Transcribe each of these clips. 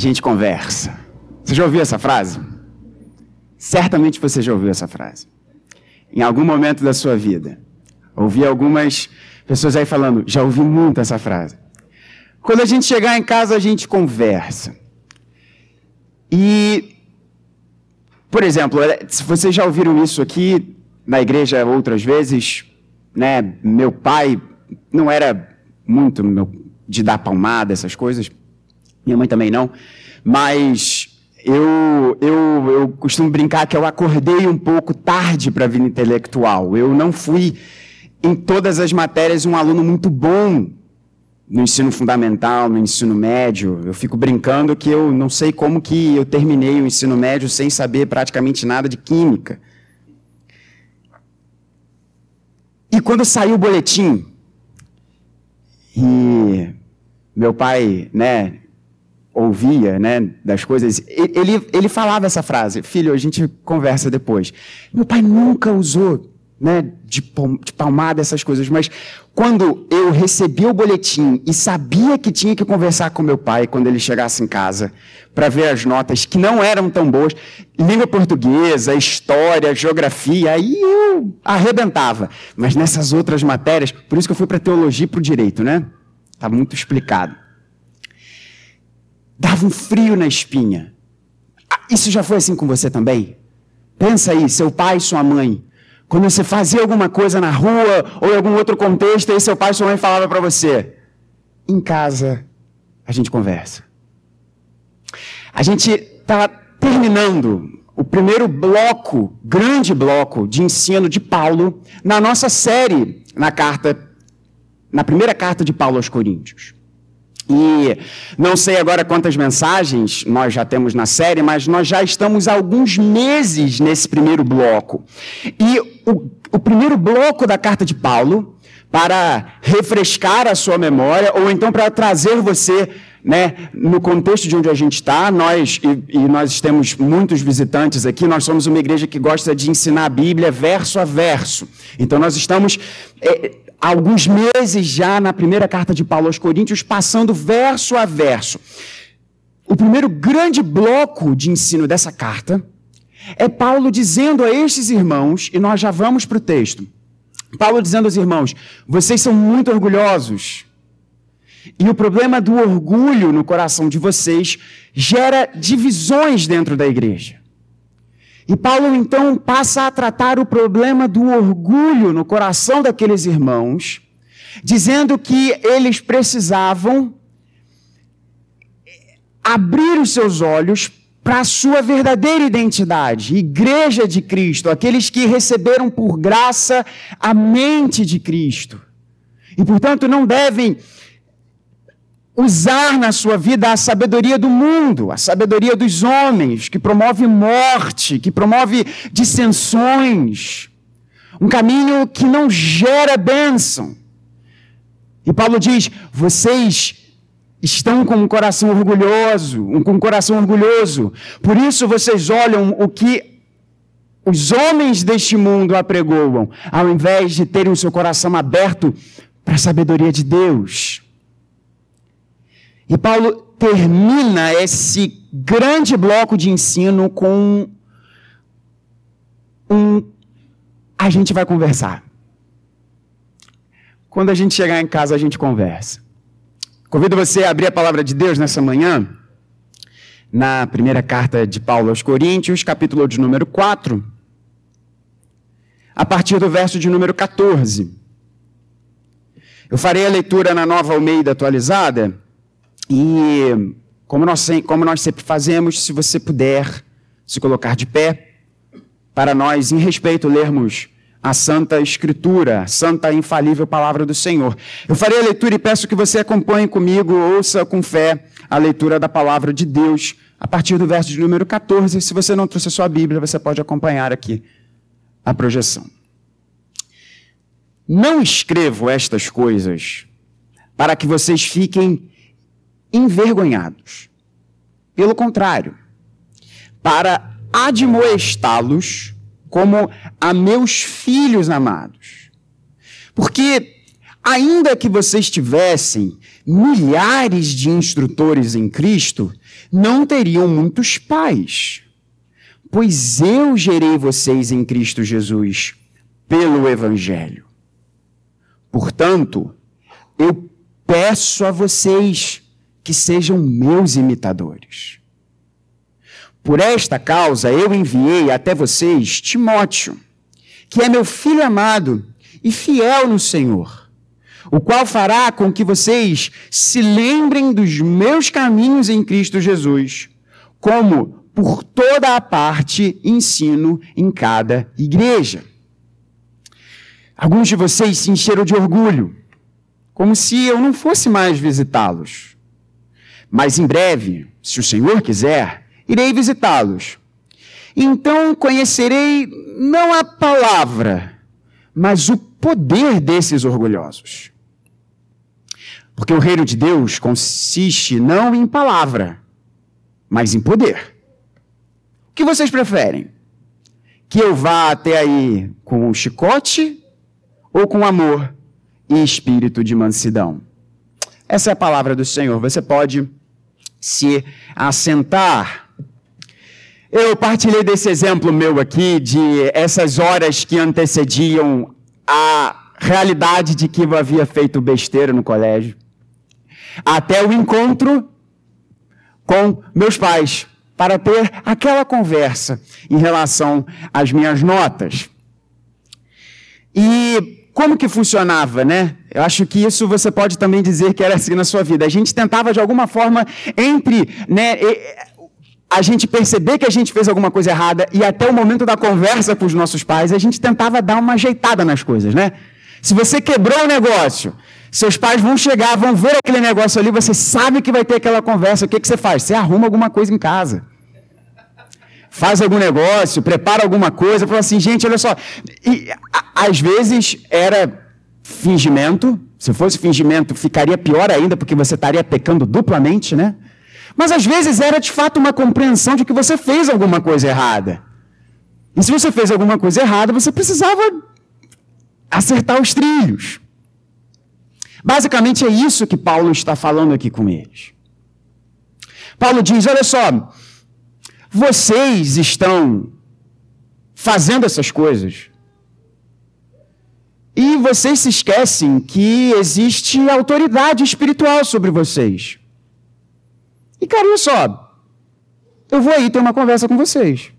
gente conversa. Você já ouviu essa frase? Certamente você já ouviu essa frase. Em algum momento da sua vida. Ouvi algumas pessoas aí falando, já ouvi muito essa frase. Quando a gente chegar em casa, a gente conversa. E, por exemplo, se vocês já ouviram isso aqui na igreja outras vezes, né? Meu pai não era muito de dar palmada, essas coisas. Minha mãe também não. Mas eu, eu, eu costumo brincar que eu acordei um pouco tarde para a vida intelectual. Eu não fui, em todas as matérias, um aluno muito bom no ensino fundamental, no ensino médio. Eu fico brincando que eu não sei como que eu terminei o ensino médio sem saber praticamente nada de química. E quando saiu o boletim, e meu pai, né, ouvia, né, das coisas, ele, ele falava essa frase, filho, a gente conversa depois. Meu pai nunca usou, né, de, de palmada essas coisas, mas quando eu recebi o boletim e sabia que tinha que conversar com meu pai quando ele chegasse em casa, para ver as notas que não eram tão boas, língua portuguesa, história, geografia, aí eu arrebentava. Mas nessas outras matérias, por isso que eu fui para teologia e para o direito, né? Está muito explicado dava um frio na espinha. Ah, isso já foi assim com você também? Pensa aí, seu pai, sua mãe. Quando você fazia alguma coisa na rua ou em algum outro contexto, aí seu pai, sua mãe falava para você: em casa a gente conversa. A gente está terminando o primeiro bloco, grande bloco de ensino de Paulo na nossa série na carta, na primeira carta de Paulo aos Coríntios. E não sei agora quantas mensagens nós já temos na série, mas nós já estamos há alguns meses nesse primeiro bloco. E o, o primeiro bloco da carta de Paulo, para refrescar a sua memória, ou então para trazer você né, no contexto de onde a gente está, nós e, e, nós temos muitos visitantes aqui, nós somos uma igreja que gosta de ensinar a Bíblia verso a verso. Então nós estamos é, alguns meses já na primeira carta de Paulo aos Coríntios, passando verso a verso. O primeiro grande bloco de ensino dessa carta é Paulo dizendo a estes irmãos, e nós já vamos para o texto. Paulo dizendo aos irmãos: vocês são muito orgulhosos. E o problema do orgulho no coração de vocês gera divisões dentro da igreja. E Paulo então passa a tratar o problema do orgulho no coração daqueles irmãos, dizendo que eles precisavam abrir os seus olhos para a sua verdadeira identidade, igreja de Cristo, aqueles que receberam por graça a mente de Cristo. E, portanto, não devem usar na sua vida a sabedoria do mundo, a sabedoria dos homens, que promove morte, que promove dissensões, um caminho que não gera bênção. E Paulo diz: vocês estão com um coração orgulhoso, com um coração orgulhoso, por isso vocês olham o que os homens deste mundo apregoam, ao invés de terem o seu coração aberto para a sabedoria de Deus. E Paulo termina esse grande bloco de ensino com um. A gente vai conversar. Quando a gente chegar em casa, a gente conversa. Convido você a abrir a palavra de Deus nessa manhã, na primeira carta de Paulo aos Coríntios, capítulo de número 4, a partir do verso de número 14. Eu farei a leitura na nova Almeida atualizada e como nós, como nós sempre fazemos, se você puder se colocar de pé, para nós, em respeito, lermos a Santa Escritura, a Santa Infalível Palavra do Senhor. Eu farei a leitura e peço que você acompanhe comigo, ouça com fé a leitura da Palavra de Deus, a partir do verso de número 14. Se você não trouxe a sua Bíblia, você pode acompanhar aqui a projeção. Não escrevo estas coisas para que vocês fiquem envergonhados. Pelo contrário, para admoestá-los como a meus filhos amados. Porque, ainda que vocês tivessem milhares de instrutores em Cristo não teriam muitos pais, pois eu gerei vocês em Cristo Jesus pelo Evangelho. Portanto, eu peço a vocês que sejam meus imitadores. Por esta causa eu enviei até vocês Timóteo, que é meu filho amado e fiel no Senhor, o qual fará com que vocês se lembrem dos meus caminhos em Cristo Jesus, como por toda a parte ensino em cada igreja. Alguns de vocês se encheram de orgulho, como se eu não fosse mais visitá-los. Mas em breve, se o Senhor quiser, irei visitá-los. Então conhecerei não a palavra, mas o poder desses orgulhosos. Porque o reino de Deus consiste não em palavra, mas em poder. O que vocês preferem? Que eu vá até aí com um chicote ou com amor e espírito de mansidão? Essa é a palavra do Senhor. Você pode se assentar. Eu partilhei desse exemplo meu aqui, de essas horas que antecediam a realidade de que eu havia feito besteira no colégio, até o encontro com meus pais, para ter aquela conversa em relação às minhas notas. E como que funcionava, né? Eu acho que isso você pode também dizer que era assim na sua vida. A gente tentava de alguma forma entre, né, a gente perceber que a gente fez alguma coisa errada e até o momento da conversa com os nossos pais, a gente tentava dar uma ajeitada nas coisas, né? Se você quebrou o negócio, seus pais vão chegar, vão ver aquele negócio ali, você sabe que vai ter aquela conversa, o que, que você faz? Você arruma alguma coisa em casa. Faz algum negócio, prepara alguma coisa, fala assim, gente, olha só. E, a, às vezes era fingimento, se fosse fingimento, ficaria pior ainda, porque você estaria pecando duplamente, né? Mas às vezes era de fato uma compreensão de que você fez alguma coisa errada. E se você fez alguma coisa errada, você precisava acertar os trilhos. Basicamente é isso que Paulo está falando aqui com eles. Paulo diz: olha só, vocês estão fazendo essas coisas e vocês se esquecem que existe autoridade espiritual sobre vocês. E, cara, só. Eu vou aí ter uma conversa com vocês.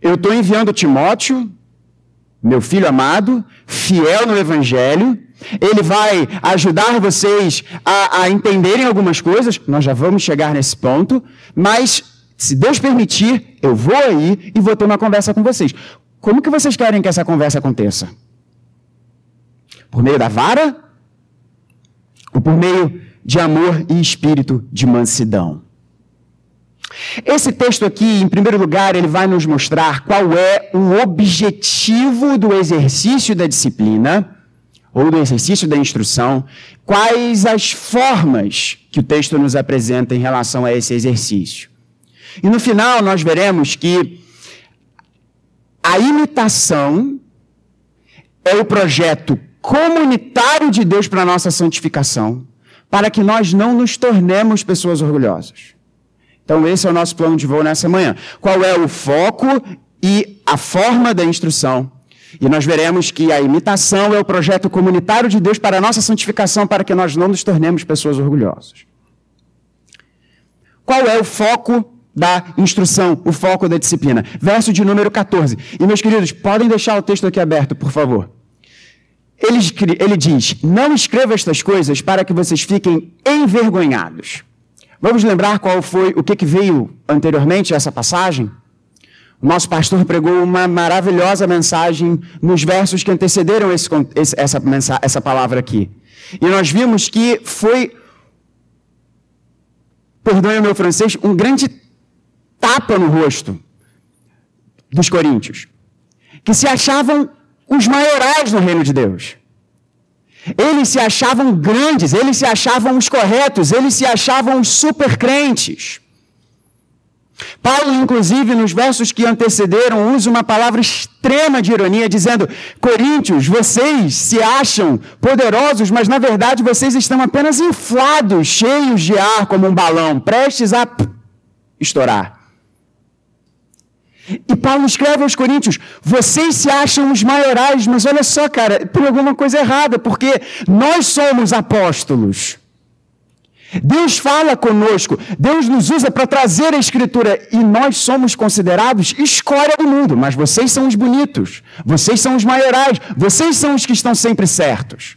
Eu estou enviando Timóteo, meu filho amado, fiel no Evangelho. Ele vai ajudar vocês a, a entenderem algumas coisas. Nós já vamos chegar nesse ponto. Mas, se Deus permitir, eu vou aí e vou ter uma conversa com vocês. Como que vocês querem que essa conversa aconteça? Por meio da vara? Ou por meio de amor e espírito de mansidão? Esse texto aqui, em primeiro lugar, ele vai nos mostrar qual é o objetivo do exercício da disciplina ou do exercício da instrução, quais as formas que o texto nos apresenta em relação a esse exercício. E no final nós veremos que a imitação é o projeto comunitário de Deus para a nossa santificação, para que nós não nos tornemos pessoas orgulhosas. Então, esse é o nosso plano de voo nessa manhã. Qual é o foco e a forma da instrução? E nós veremos que a imitação é o projeto comunitário de Deus para a nossa santificação, para que nós não nos tornemos pessoas orgulhosas. Qual é o foco da instrução, o foco da disciplina. Verso de número 14. E, meus queridos, podem deixar o texto aqui aberto, por favor. Ele, ele diz: Não escreva estas coisas para que vocês fiquem envergonhados. Vamos lembrar qual foi o que, que veio anteriormente a essa passagem? O nosso pastor pregou uma maravilhosa mensagem nos versos que antecederam esse, essa, essa palavra aqui. E nós vimos que foi, perdoe o meu francês, um grande tapa no rosto dos coríntios, que se achavam os maiorais no reino de Deus. Eles se achavam grandes, eles se achavam os corretos, eles se achavam os super crentes. Paulo, inclusive, nos versos que antecederam, usa uma palavra extrema de ironia, dizendo: Coríntios, vocês se acham poderosos, mas na verdade vocês estão apenas inflados, cheios de ar como um balão, prestes a estourar. E Paulo escreve aos Coríntios: vocês se acham os maiorais, mas olha só, cara, tem alguma coisa errada, porque nós somos apóstolos. Deus fala conosco, Deus nos usa para trazer a Escritura e nós somos considerados escória do mundo, mas vocês são os bonitos, vocês são os maiorais, vocês são os que estão sempre certos.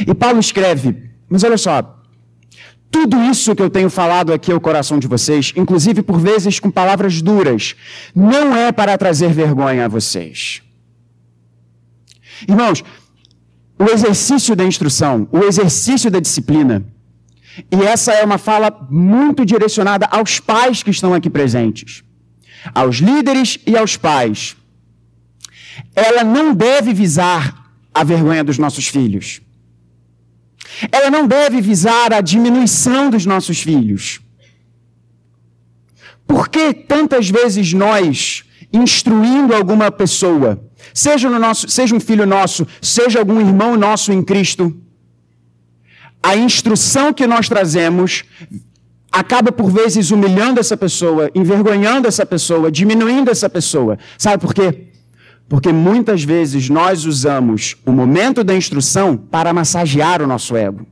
E Paulo escreve, mas olha só, tudo isso que eu tenho falado aqui ao coração de vocês, inclusive por vezes com palavras duras, não é para trazer vergonha a vocês. Irmãos, o exercício da instrução, o exercício da disciplina. E essa é uma fala muito direcionada aos pais que estão aqui presentes, aos líderes e aos pais. Ela não deve visar a vergonha dos nossos filhos. Ela não deve visar a diminuição dos nossos filhos. Por que tantas vezes nós, instruindo alguma pessoa, Seja, no nosso, seja um filho nosso, seja algum irmão nosso em Cristo, a instrução que nós trazemos acaba por vezes humilhando essa pessoa, envergonhando essa pessoa, diminuindo essa pessoa. Sabe por quê? Porque muitas vezes nós usamos o momento da instrução para massagear o nosso ego,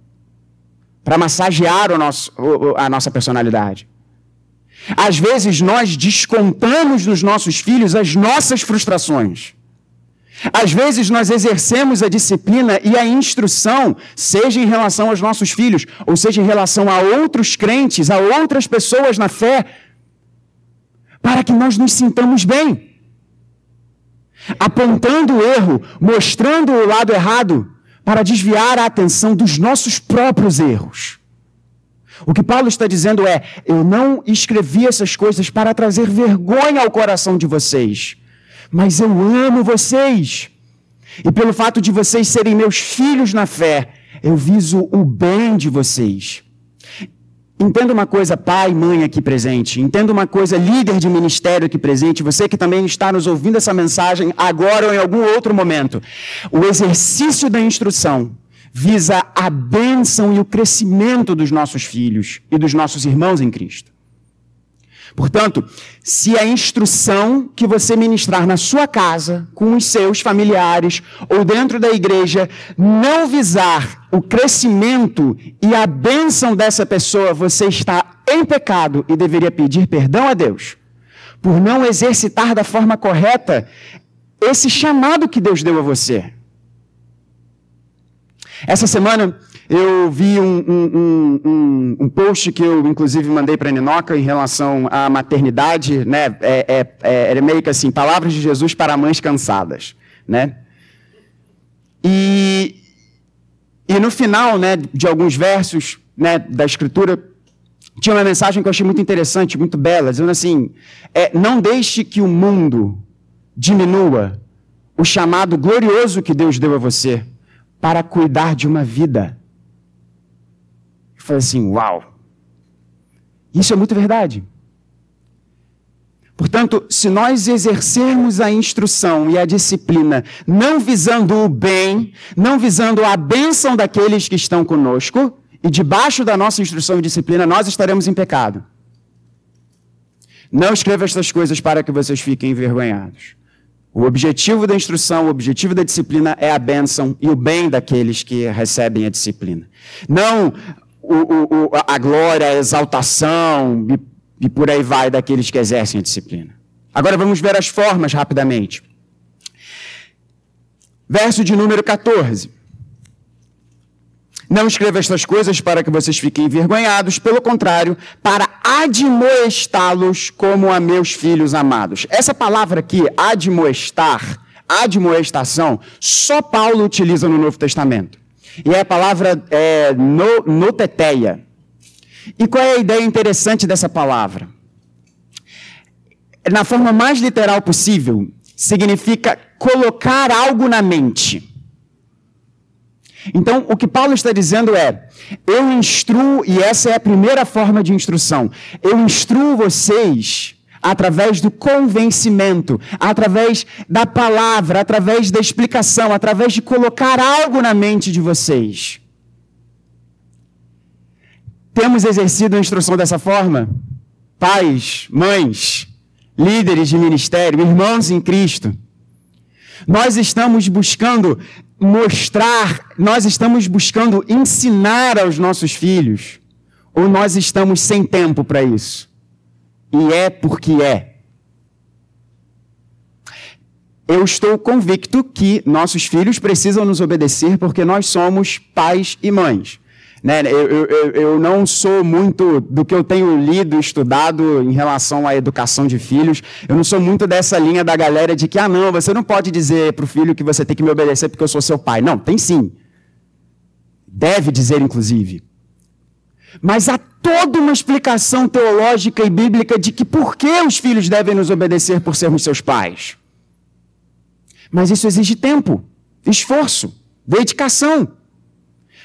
para massagear o nosso, a nossa personalidade. Às vezes nós descontamos nos nossos filhos as nossas frustrações. Às vezes nós exercemos a disciplina e a instrução, seja em relação aos nossos filhos, ou seja em relação a outros crentes, a outras pessoas na fé, para que nós nos sintamos bem. Apontando o erro, mostrando o lado errado, para desviar a atenção dos nossos próprios erros. O que Paulo está dizendo é: eu não escrevi essas coisas para trazer vergonha ao coração de vocês mas eu amo vocês. E pelo fato de vocês serem meus filhos na fé, eu viso o bem de vocês. Entenda uma coisa, pai, mãe aqui presente. Entenda uma coisa, líder de ministério aqui presente. Você que também está nos ouvindo essa mensagem agora ou em algum outro momento. O exercício da instrução visa a bênção e o crescimento dos nossos filhos e dos nossos irmãos em Cristo. Portanto, se a instrução que você ministrar na sua casa, com os seus familiares ou dentro da igreja, não visar o crescimento e a bênção dessa pessoa, você está em pecado e deveria pedir perdão a Deus por não exercitar da forma correta esse chamado que Deus deu a você. Essa semana eu vi um, um, um, um, post que eu, inclusive, mandei para a Ninoca em relação à maternidade, né? É, é, é, é, meio que assim, palavras de Jesus para mães cansadas, né? E, e no final, né, de alguns versos né, da Escritura, tinha uma mensagem que eu achei muito interessante, muito bela, dizendo assim: é, não deixe que o mundo diminua o chamado glorioso que Deus deu a você para cuidar de uma vida falei assim: uau! Isso é muito verdade. Portanto, se nós exercermos a instrução e a disciplina, não visando o bem, não visando a bênção daqueles que estão conosco, e debaixo da nossa instrução e disciplina, nós estaremos em pecado. Não escreva estas coisas para que vocês fiquem envergonhados. O objetivo da instrução, o objetivo da disciplina é a bênção e o bem daqueles que recebem a disciplina. Não o, o, a glória, a exaltação e, e por aí vai daqueles que exercem a disciplina. Agora vamos ver as formas rapidamente. Verso de número 14. Não escreva estas coisas para que vocês fiquem envergonhados, pelo contrário, para admoestá-los como a meus filhos amados. Essa palavra aqui, admoestar, admoestação, só Paulo utiliza no Novo Testamento. E a palavra é, no, noteteia. E qual é a ideia interessante dessa palavra? Na forma mais literal possível, significa colocar algo na mente. Então, o que Paulo está dizendo é: eu instruo, e essa é a primeira forma de instrução, eu instruo vocês através do convencimento, através da palavra, através da explicação, através de colocar algo na mente de vocês. Temos exercido a instrução dessa forma? Pais, mães, líderes de ministério, irmãos em Cristo. Nós estamos buscando mostrar, nós estamos buscando ensinar aos nossos filhos, ou nós estamos sem tempo para isso? E é porque é. Eu estou convicto que nossos filhos precisam nos obedecer porque nós somos pais e mães. Né? Eu, eu, eu não sou muito do que eu tenho lido estudado em relação à educação de filhos. Eu não sou muito dessa linha da galera de que, ah, não, você não pode dizer para o filho que você tem que me obedecer porque eu sou seu pai. Não, tem sim. Deve dizer, inclusive. Mas há toda uma explicação teológica e bíblica de que por que os filhos devem nos obedecer por sermos seus pais. Mas isso exige tempo, esforço, dedicação.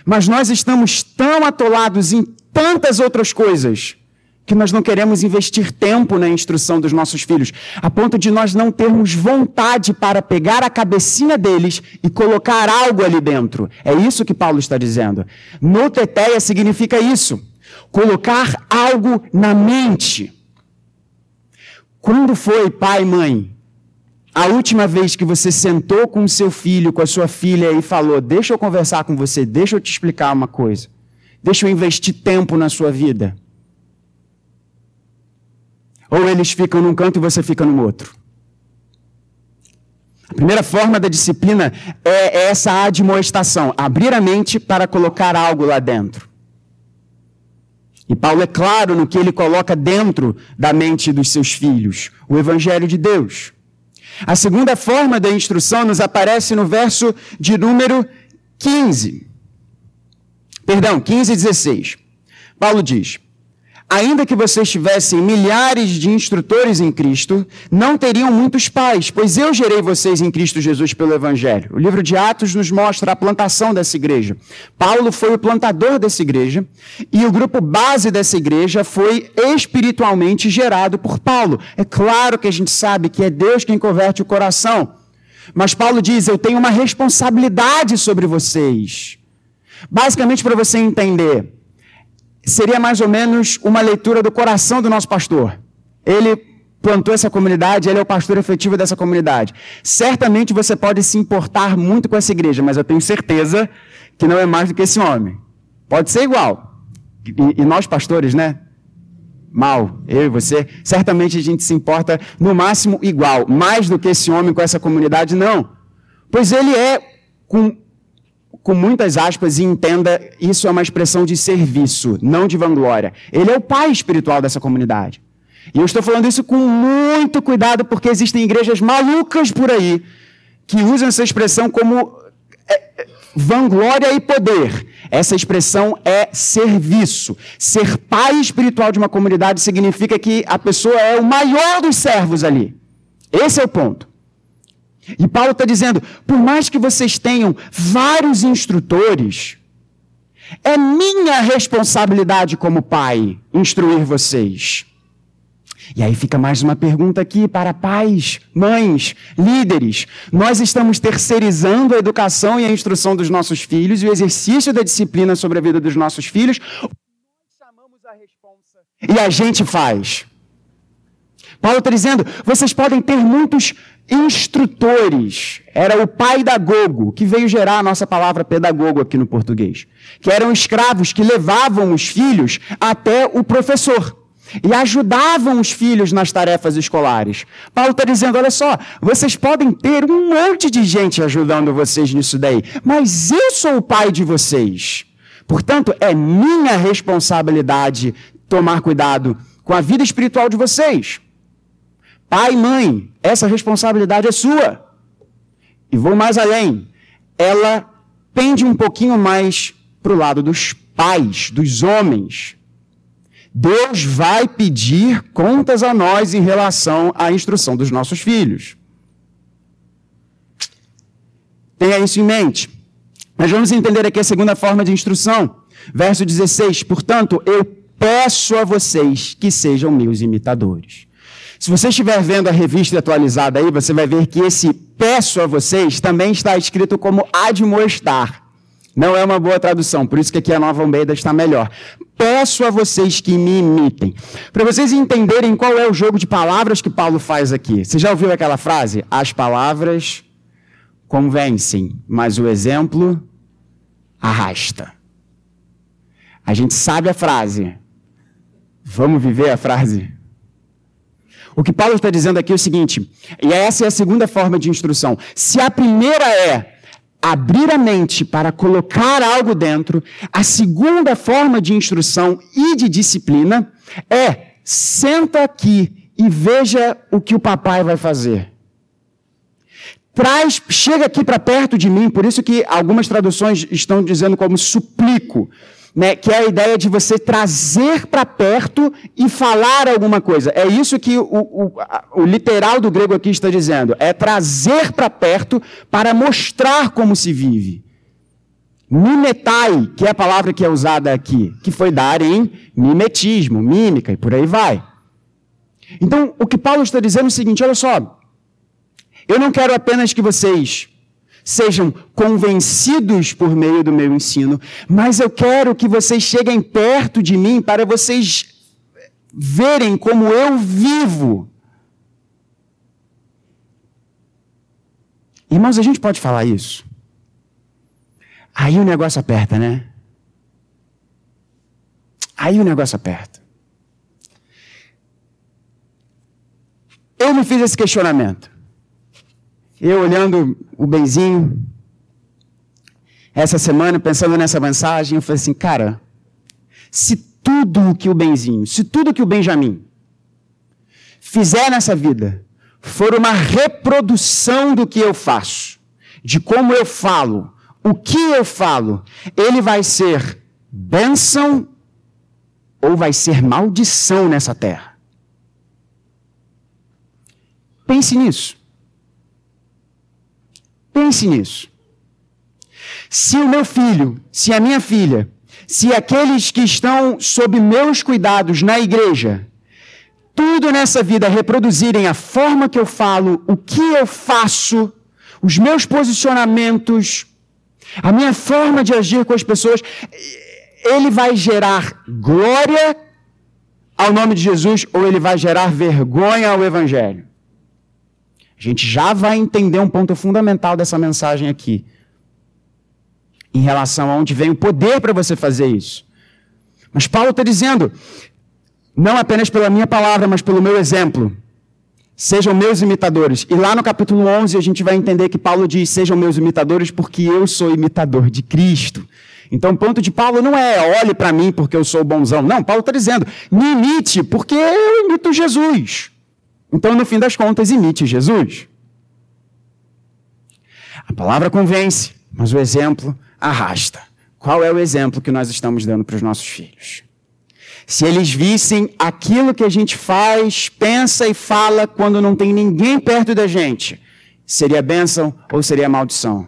Mas nós estamos tão atolados em tantas outras coisas que nós não queremos investir tempo na instrução dos nossos filhos, a ponto de nós não termos vontade para pegar a cabecinha deles e colocar algo ali dentro. É isso que Paulo está dizendo. Noteteia significa isso: colocar algo na mente. Quando foi, pai e mãe, a última vez que você sentou com o seu filho, com a sua filha e falou: Deixa eu conversar com você, deixa eu te explicar uma coisa, deixa eu investir tempo na sua vida. Ou eles ficam num canto e você fica no outro. A primeira forma da disciplina é essa admoestação, abrir a mente para colocar algo lá dentro. E Paulo é claro no que ele coloca dentro da mente dos seus filhos: o Evangelho de Deus. A segunda forma da instrução nos aparece no verso de número 15. Perdão, 15 e 16. Paulo diz: Ainda que vocês tivessem milhares de instrutores em Cristo, não teriam muitos pais, pois eu gerei vocês em Cristo Jesus pelo Evangelho. O livro de Atos nos mostra a plantação dessa igreja. Paulo foi o plantador dessa igreja e o grupo base dessa igreja foi espiritualmente gerado por Paulo. É claro que a gente sabe que é Deus quem converte o coração, mas Paulo diz: Eu tenho uma responsabilidade sobre vocês. Basicamente, para você entender seria mais ou menos uma leitura do coração do nosso pastor. Ele plantou essa comunidade, ele é o pastor efetivo dessa comunidade. Certamente você pode se importar muito com essa igreja, mas eu tenho certeza que não é mais do que esse homem. Pode ser igual. E, e nós, pastores, né? Mal, eu e você, certamente a gente se importa no máximo igual. Mais do que esse homem com essa comunidade, não. Pois ele é, com com muitas aspas, e entenda, isso é uma expressão de serviço, não de vanglória. Ele é o pai espiritual dessa comunidade. E eu estou falando isso com muito cuidado, porque existem igrejas malucas por aí que usam essa expressão como é, é, vanglória e poder. Essa expressão é serviço. Ser pai espiritual de uma comunidade significa que a pessoa é o maior dos servos ali. Esse é o ponto. E Paulo está dizendo: por mais que vocês tenham vários instrutores, é minha responsabilidade como pai instruir vocês. E aí fica mais uma pergunta aqui para pais, mães, líderes. Nós estamos terceirizando a educação e a instrução dos nossos filhos e o exercício da disciplina sobre a vida dos nossos filhos. Chamamos a responsa e a gente faz. Paulo está dizendo: vocês podem ter muitos instrutores. Era o pai da Gogo, que veio gerar a nossa palavra pedagogo aqui no português. Que eram escravos que levavam os filhos até o professor. E ajudavam os filhos nas tarefas escolares. Paulo está dizendo: olha só, vocês podem ter um monte de gente ajudando vocês nisso daí, mas eu sou o pai de vocês. Portanto, é minha responsabilidade tomar cuidado com a vida espiritual de vocês. Pai e mãe, essa responsabilidade é sua. E vou mais além. Ela pende um pouquinho mais para o lado dos pais, dos homens. Deus vai pedir contas a nós em relação à instrução dos nossos filhos. Tenha isso em mente. Mas vamos entender aqui a segunda forma de instrução. Verso 16: Portanto, eu peço a vocês que sejam meus imitadores. Se você estiver vendo a revista atualizada aí, você vai ver que esse peço a vocês também está escrito como admoestar. Não é uma boa tradução, por isso que aqui a nova Almeida está melhor. Peço a vocês que me imitem. Para vocês entenderem qual é o jogo de palavras que Paulo faz aqui. Você já ouviu aquela frase? As palavras convencem, mas o exemplo arrasta. A gente sabe a frase. Vamos viver a frase? O que Paulo está dizendo aqui é o seguinte, e essa é a segunda forma de instrução. Se a primeira é abrir a mente para colocar algo dentro, a segunda forma de instrução e de disciplina é senta aqui e veja o que o papai vai fazer. Traz, chega aqui para perto de mim, por isso que algumas traduções estão dizendo como suplico né, que é a ideia de você trazer para perto e falar alguma coisa. É isso que o, o, o literal do grego aqui está dizendo. É trazer para perto para mostrar como se vive. Mimetai, que é a palavra que é usada aqui, que foi dar em mimetismo, mímica e por aí vai. Então, o que Paulo está dizendo é o seguinte: olha só, eu não quero apenas que vocês sejam convencidos por meio do meu ensino, mas eu quero que vocês cheguem perto de mim para vocês verem como eu vivo. Irmãos, a gente pode falar isso? Aí o negócio aperta, né? Aí o negócio aperta. Eu me fiz esse questionamento. Eu olhando o benzinho, essa semana, pensando nessa mensagem, eu falei assim, cara, se tudo que o benzinho, se tudo que o Benjamin fizer nessa vida for uma reprodução do que eu faço, de como eu falo, o que eu falo, ele vai ser bênção ou vai ser maldição nessa terra. Pense nisso. Pense nisso. Se o meu filho, se a minha filha, se aqueles que estão sob meus cuidados na igreja, tudo nessa vida reproduzirem a forma que eu falo, o que eu faço, os meus posicionamentos, a minha forma de agir com as pessoas, ele vai gerar glória ao nome de Jesus ou ele vai gerar vergonha ao Evangelho? A gente já vai entender um ponto fundamental dessa mensagem aqui, em relação a onde vem o poder para você fazer isso. Mas Paulo está dizendo, não apenas pela minha palavra, mas pelo meu exemplo. Sejam meus imitadores. E lá no capítulo 11 a gente vai entender que Paulo diz: Sejam meus imitadores, porque eu sou imitador de Cristo. Então o ponto de Paulo não é olhe para mim porque eu sou bonzão. Não, Paulo está dizendo: me imite porque eu imito Jesus. Então, no fim das contas, imite Jesus. A palavra convence, mas o exemplo arrasta. Qual é o exemplo que nós estamos dando para os nossos filhos? Se eles vissem aquilo que a gente faz, pensa e fala quando não tem ninguém perto da gente, seria bênção ou seria maldição?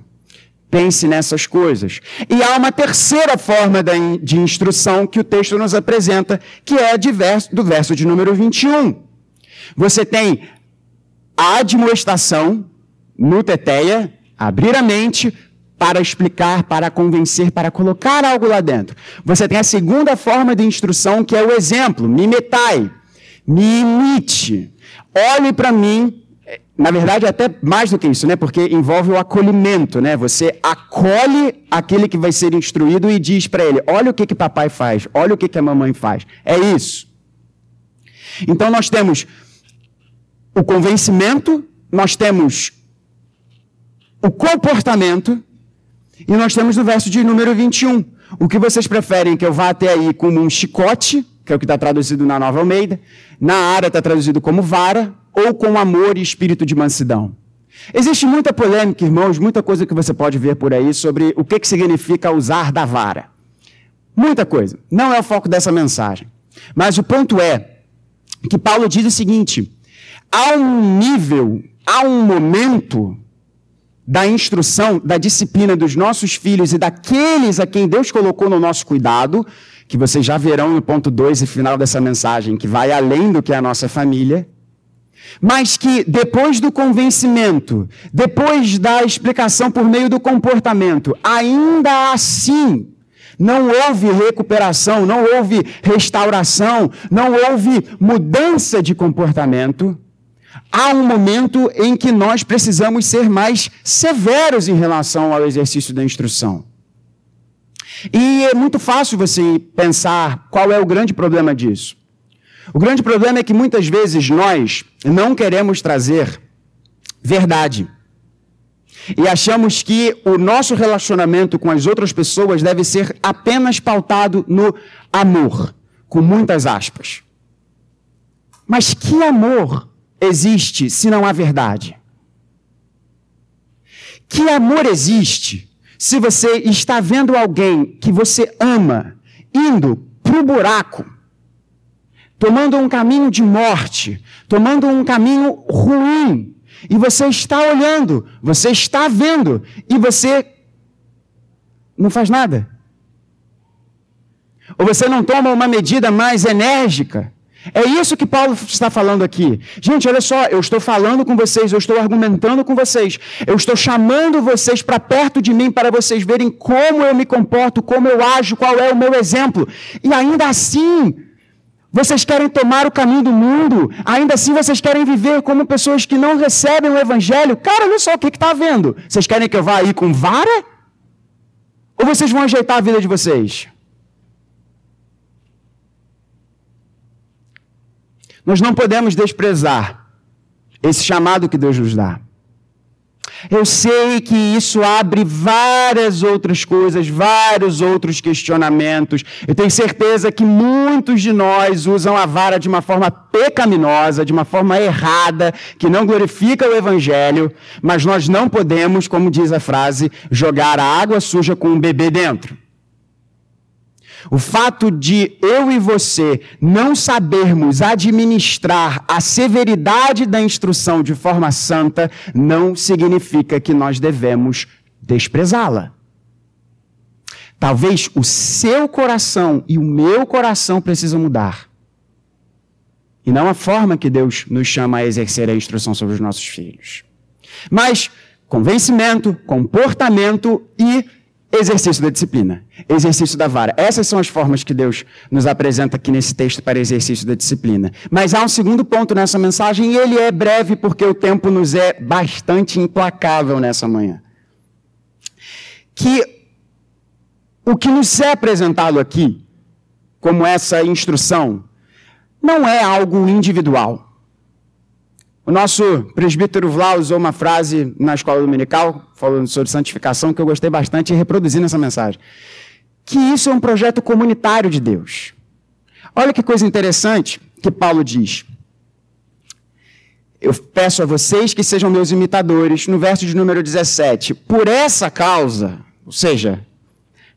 Pense nessas coisas. E há uma terceira forma de instrução que o texto nos apresenta, que é do verso de número 21. Você tem a admoestação no teteia, abrir a mente para explicar, para convencer, para colocar algo lá dentro. Você tem a segunda forma de instrução, que é o exemplo, mimetai, me imite, olhe para mim, na verdade, até mais do que isso, né? Porque envolve o acolhimento, né? Você acolhe aquele que vai ser instruído e diz para ele: olha o que que papai faz, olha o que que a mamãe faz. É isso. Então nós temos o convencimento, nós temos o comportamento e nós temos no verso de número 21. O que vocês preferem que eu vá até aí como um chicote, que é o que está traduzido na Nova Almeida, na área está traduzido como vara, ou com amor e espírito de mansidão? Existe muita polêmica, irmãos, muita coisa que você pode ver por aí sobre o que, que significa usar da vara. Muita coisa. Não é o foco dessa mensagem. Mas o ponto é que Paulo diz o seguinte: há um nível, há um momento da instrução, da disciplina dos nossos filhos e daqueles a quem Deus colocou no nosso cuidado, que vocês já verão no ponto 2 e final dessa mensagem, que vai além do que é a nossa família, mas que depois do convencimento, depois da explicação por meio do comportamento, ainda assim não houve recuperação, não houve restauração, não houve mudança de comportamento, há um momento em que nós precisamos ser mais severos em relação ao exercício da instrução. E é muito fácil você pensar qual é o grande problema disso. O grande problema é que muitas vezes nós não queremos trazer verdade. E achamos que o nosso relacionamento com as outras pessoas deve ser apenas pautado no amor, com muitas aspas. Mas que amor existe se não há verdade? Que amor existe se você está vendo alguém que você ama indo para o buraco, tomando um caminho de morte, tomando um caminho ruim, e você está olhando, você está vendo, e você não faz nada? Ou você não toma uma medida mais enérgica? É isso que Paulo está falando aqui. Gente, olha só, eu estou falando com vocês, eu estou argumentando com vocês, eu estou chamando vocês para perto de mim para vocês verem como eu me comporto, como eu ajo, qual é o meu exemplo. E ainda assim, vocês querem tomar o caminho do mundo, ainda assim vocês querem viver como pessoas que não recebem o evangelho. Cara, olha só o que está vendo. Vocês querem que eu vá aí com vara? Ou vocês vão ajeitar a vida de vocês? Nós não podemos desprezar esse chamado que Deus nos dá. Eu sei que isso abre várias outras coisas, vários outros questionamentos. Eu tenho certeza que muitos de nós usam a vara de uma forma pecaminosa, de uma forma errada, que não glorifica o Evangelho, mas nós não podemos, como diz a frase, jogar a água suja com um bebê dentro. O fato de eu e você não sabermos administrar a severidade da instrução de forma santa não significa que nós devemos desprezá-la. Talvez o seu coração e o meu coração precisam mudar. E não a forma que Deus nos chama a exercer a instrução sobre os nossos filhos. Mas convencimento, comportamento e exercício da disciplina, exercício da vara. Essas são as formas que Deus nos apresenta aqui nesse texto para exercício da disciplina. Mas há um segundo ponto nessa mensagem e ele é breve porque o tempo nos é bastante implacável nessa manhã. Que o que nos é apresentado aqui, como essa instrução, não é algo individual. O nosso presbítero Vlau usou uma frase na escola dominical, falando sobre santificação, que eu gostei bastante e reproduzi nessa mensagem. Que isso é um projeto comunitário de Deus. Olha que coisa interessante que Paulo diz. Eu peço a vocês que sejam meus imitadores, no verso de número 17. Por essa causa, ou seja,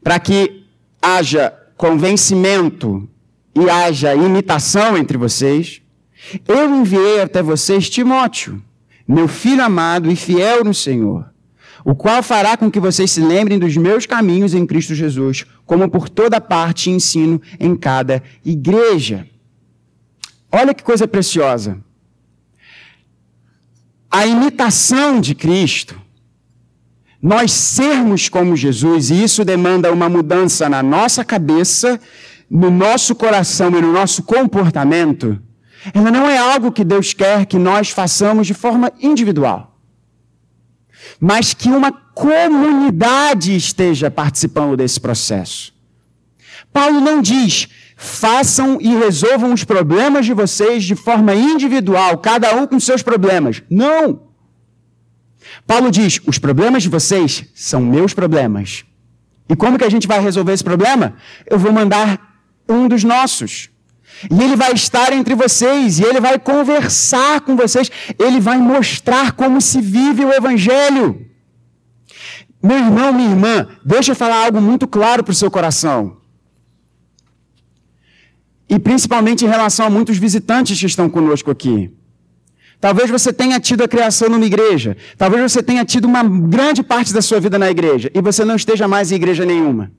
para que haja convencimento e haja imitação entre vocês, eu enviei até vocês Timóteo, meu filho amado e fiel no Senhor, o qual fará com que vocês se lembrem dos meus caminhos em Cristo Jesus, como por toda parte ensino em cada igreja. Olha que coisa preciosa. A imitação de Cristo, nós sermos como Jesus, e isso demanda uma mudança na nossa cabeça, no nosso coração e no nosso comportamento ela não é algo que Deus quer que nós façamos de forma individual, mas que uma comunidade esteja participando desse processo. Paulo não diz, façam e resolvam os problemas de vocês de forma individual, cada um com seus problemas. Não! Paulo diz, os problemas de vocês são meus problemas. E como que a gente vai resolver esse problema? Eu vou mandar um dos nossos. E ele vai estar entre vocês, e ele vai conversar com vocês, ele vai mostrar como se vive o Evangelho. Meu irmão, minha irmã, deixa eu falar algo muito claro para o seu coração. E principalmente em relação a muitos visitantes que estão conosco aqui. Talvez você tenha tido a criação numa igreja. Talvez você tenha tido uma grande parte da sua vida na igreja e você não esteja mais em igreja nenhuma.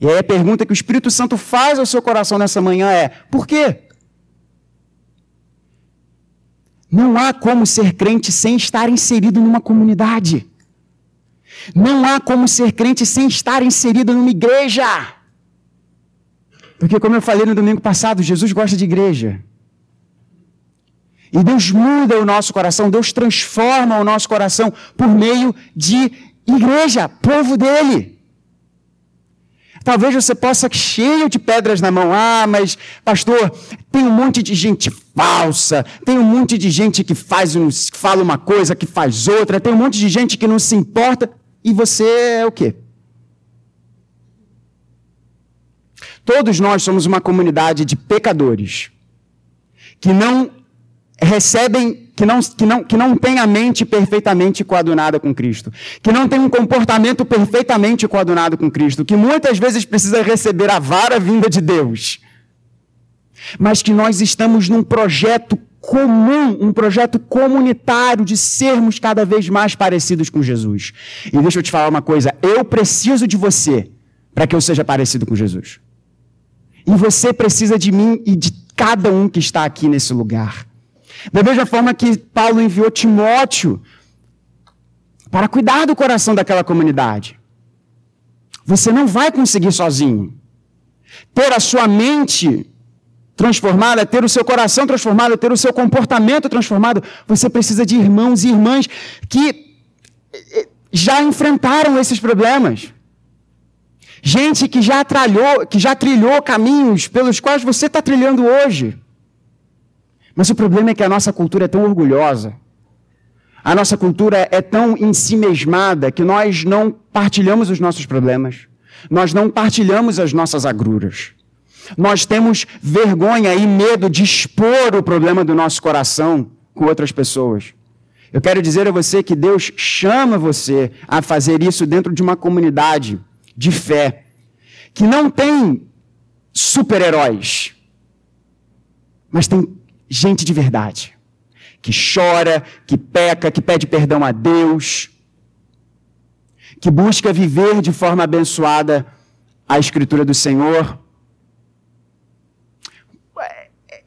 E aí a pergunta que o Espírito Santo faz ao seu coração nessa manhã é: por quê? Não há como ser crente sem estar inserido numa comunidade. Não há como ser crente sem estar inserido numa igreja. Porque, como eu falei no domingo passado, Jesus gosta de igreja. E Deus muda o nosso coração, Deus transforma o nosso coração por meio de igreja, povo dele. Talvez você possa cheio de pedras na mão. Ah, mas pastor, tem um monte de gente falsa, tem um monte de gente que faz que fala uma coisa, que faz outra, tem um monte de gente que não se importa. E você é o quê? Todos nós somos uma comunidade de pecadores que não recebem, que não, que, não, que não tem a mente perfeitamente coadunada com Cristo, que não tem um comportamento perfeitamente coadunado com Cristo, que muitas vezes precisa receber a vara vinda de Deus, mas que nós estamos num projeto comum, um projeto comunitário de sermos cada vez mais parecidos com Jesus. E deixa eu te falar uma coisa, eu preciso de você para que eu seja parecido com Jesus. E você precisa de mim e de cada um que está aqui nesse lugar. Da mesma forma que Paulo enviou Timóteo para cuidar do coração daquela comunidade. Você não vai conseguir sozinho. Ter a sua mente transformada, ter o seu coração transformado, ter o seu comportamento transformado, você precisa de irmãos e irmãs que eh, já enfrentaram esses problemas. Gente que já trilhou, que já trilhou caminhos pelos quais você está trilhando hoje. Mas o problema é que a nossa cultura é tão orgulhosa, a nossa cultura é tão ensimesmada que nós não partilhamos os nossos problemas, nós não partilhamos as nossas agruras. Nós temos vergonha e medo de expor o problema do nosso coração com outras pessoas. Eu quero dizer a você que Deus chama você a fazer isso dentro de uma comunidade de fé que não tem super-heróis, mas tem gente de verdade, que chora, que peca, que pede perdão a Deus, que busca viver de forma abençoada a Escritura do Senhor.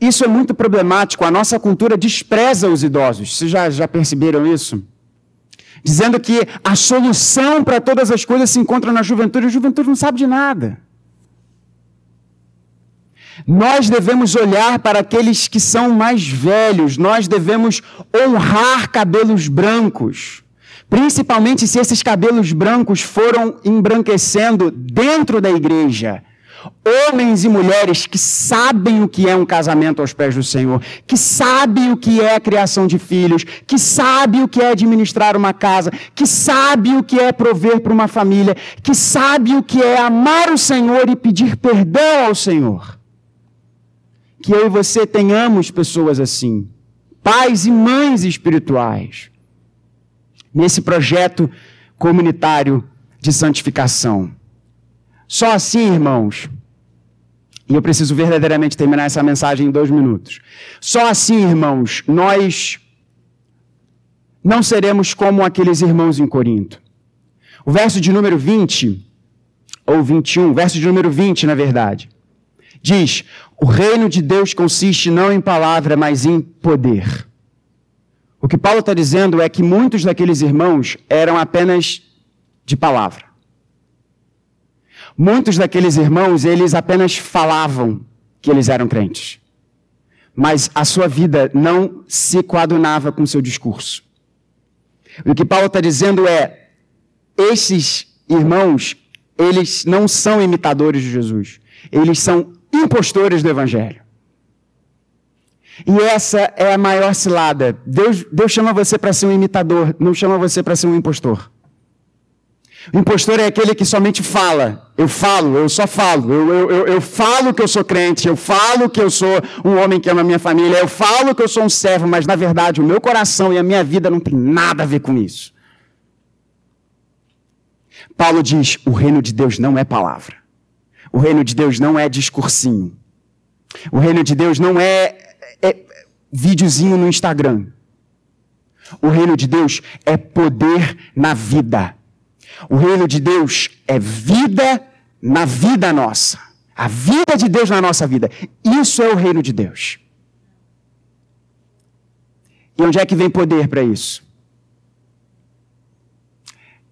Isso é muito problemático. A nossa cultura despreza os idosos. Vocês já, já perceberam isso? Dizendo que a solução para todas as coisas se encontra na juventude. A juventude não sabe de nada. Nós devemos olhar para aqueles que são mais velhos, nós devemos honrar cabelos brancos, principalmente se esses cabelos brancos foram embranquecendo dentro da igreja. Homens e mulheres que sabem o que é um casamento aos pés do Senhor, que sabem o que é a criação de filhos, que sabem o que é administrar uma casa, que sabem o que é prover para uma família, que sabem o que é amar o Senhor e pedir perdão ao Senhor que eu e você tenhamos pessoas assim, pais e mães espirituais, nesse projeto comunitário de santificação. Só assim, irmãos, e eu preciso verdadeiramente terminar essa mensagem em dois minutos. Só assim, irmãos, nós não seremos como aqueles irmãos em Corinto. O verso de número 20, ou 21, verso de número 20, na verdade, diz: o reino de Deus consiste não em palavra, mas em poder. O que Paulo está dizendo é que muitos daqueles irmãos eram apenas de palavra. Muitos daqueles irmãos, eles apenas falavam que eles eram crentes. Mas a sua vida não se coadunava com o seu discurso. O que Paulo está dizendo é: esses irmãos, eles não são imitadores de Jesus. Eles são impostores do Evangelho. E essa é a maior cilada. Deus, Deus chama você para ser um imitador, não chama você para ser um impostor. O impostor é aquele que somente fala. Eu falo, eu só falo. Eu, eu, eu, eu, falo que eu sou crente, eu falo que eu sou um homem que ama a minha família, eu falo que eu sou um servo, mas na verdade o meu coração e a minha vida não tem nada a ver com isso. Paulo diz: o reino de Deus não é palavra. O reino de Deus não é discursinho. O reino de Deus não é, é videozinho no Instagram. O reino de Deus é poder na vida. O reino de Deus é vida na vida nossa. A vida de Deus na nossa vida. Isso é o reino de Deus. E onde é que vem poder para isso?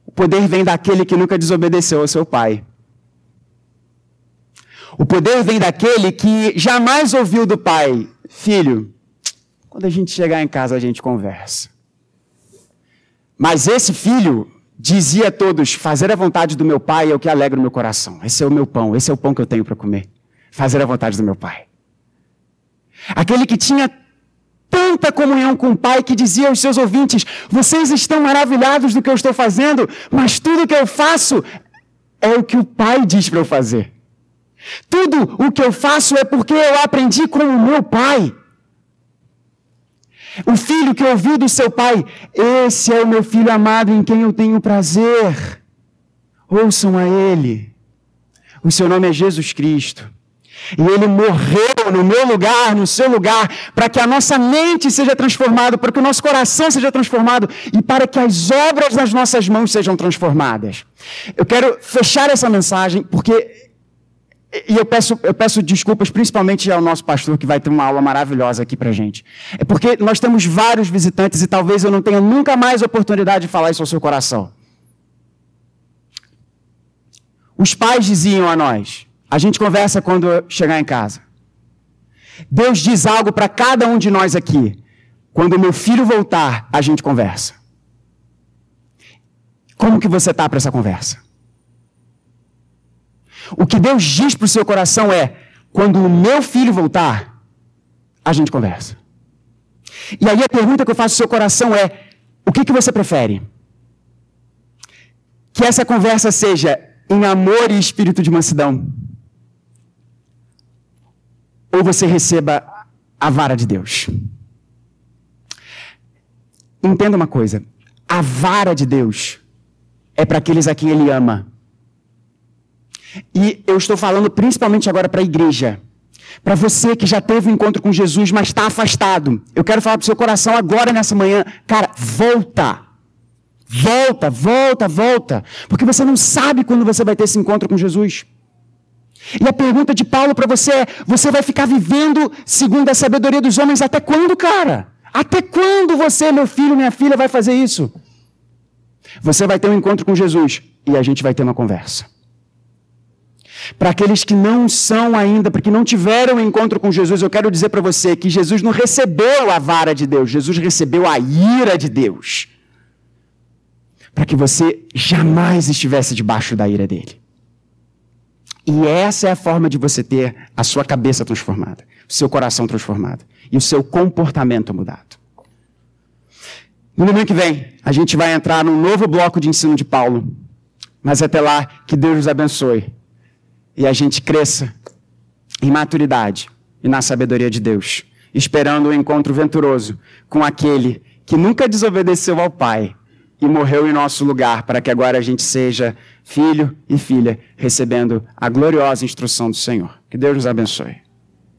O poder vem daquele que nunca desobedeceu ao seu pai. O poder vem daquele que jamais ouviu do pai: Filho, quando a gente chegar em casa a gente conversa. Mas esse filho dizia a todos: Fazer a vontade do meu pai é o que alegra o meu coração. Esse é o meu pão, esse é o pão que eu tenho para comer. Fazer a vontade do meu pai. Aquele que tinha tanta comunhão com o Pai que dizia aos seus ouvintes: Vocês estão maravilhados do que eu estou fazendo, mas tudo que eu faço é o que o Pai diz para eu fazer. Tudo o que eu faço é porque eu aprendi com o meu Pai. O filho que ouviu do seu pai, esse é o meu filho amado em quem eu tenho prazer. Ouçam a ele. O seu nome é Jesus Cristo. E ele morreu no meu lugar, no seu lugar, para que a nossa mente seja transformada, para que o nosso coração seja transformado e para que as obras das nossas mãos sejam transformadas. Eu quero fechar essa mensagem porque e eu peço, eu peço desculpas principalmente ao nosso pastor que vai ter uma aula maravilhosa aqui para gente. É porque nós temos vários visitantes e talvez eu não tenha nunca mais oportunidade de falar isso ao seu coração. Os pais diziam a nós: a gente conversa quando chegar em casa. Deus diz algo para cada um de nós aqui. Quando meu filho voltar, a gente conversa. Como que você está para essa conversa? O que Deus diz para o seu coração é: quando o meu filho voltar, a gente conversa. E aí a pergunta que eu faço ao seu coração é: o que, que você prefere? Que essa conversa seja em amor e espírito de mansidão ou você receba a vara de Deus. Entenda uma coisa: a vara de Deus é para aqueles a quem Ele ama. E eu estou falando principalmente agora para a igreja. Para você que já teve um encontro com Jesus, mas está afastado. Eu quero falar para o seu coração agora, nessa manhã. Cara, volta. Volta, volta, volta. Porque você não sabe quando você vai ter esse encontro com Jesus. E a pergunta de Paulo para você é: você vai ficar vivendo segundo a sabedoria dos homens até quando, cara? Até quando você, meu filho, minha filha, vai fazer isso? Você vai ter um encontro com Jesus e a gente vai ter uma conversa. Para aqueles que não são ainda, porque não tiveram encontro com Jesus, eu quero dizer para você que Jesus não recebeu a vara de Deus, Jesus recebeu a ira de Deus. Para que você jamais estivesse debaixo da ira dele. E essa é a forma de você ter a sua cabeça transformada, o seu coração transformado e o seu comportamento mudado. No domingo que vem, a gente vai entrar num novo bloco de ensino de Paulo. Mas até lá, que Deus nos abençoe e a gente cresça em maturidade e na sabedoria de Deus, esperando o um encontro venturoso com aquele que nunca desobedeceu ao Pai e morreu em nosso lugar, para que agora a gente seja filho e filha, recebendo a gloriosa instrução do Senhor. Que Deus nos abençoe.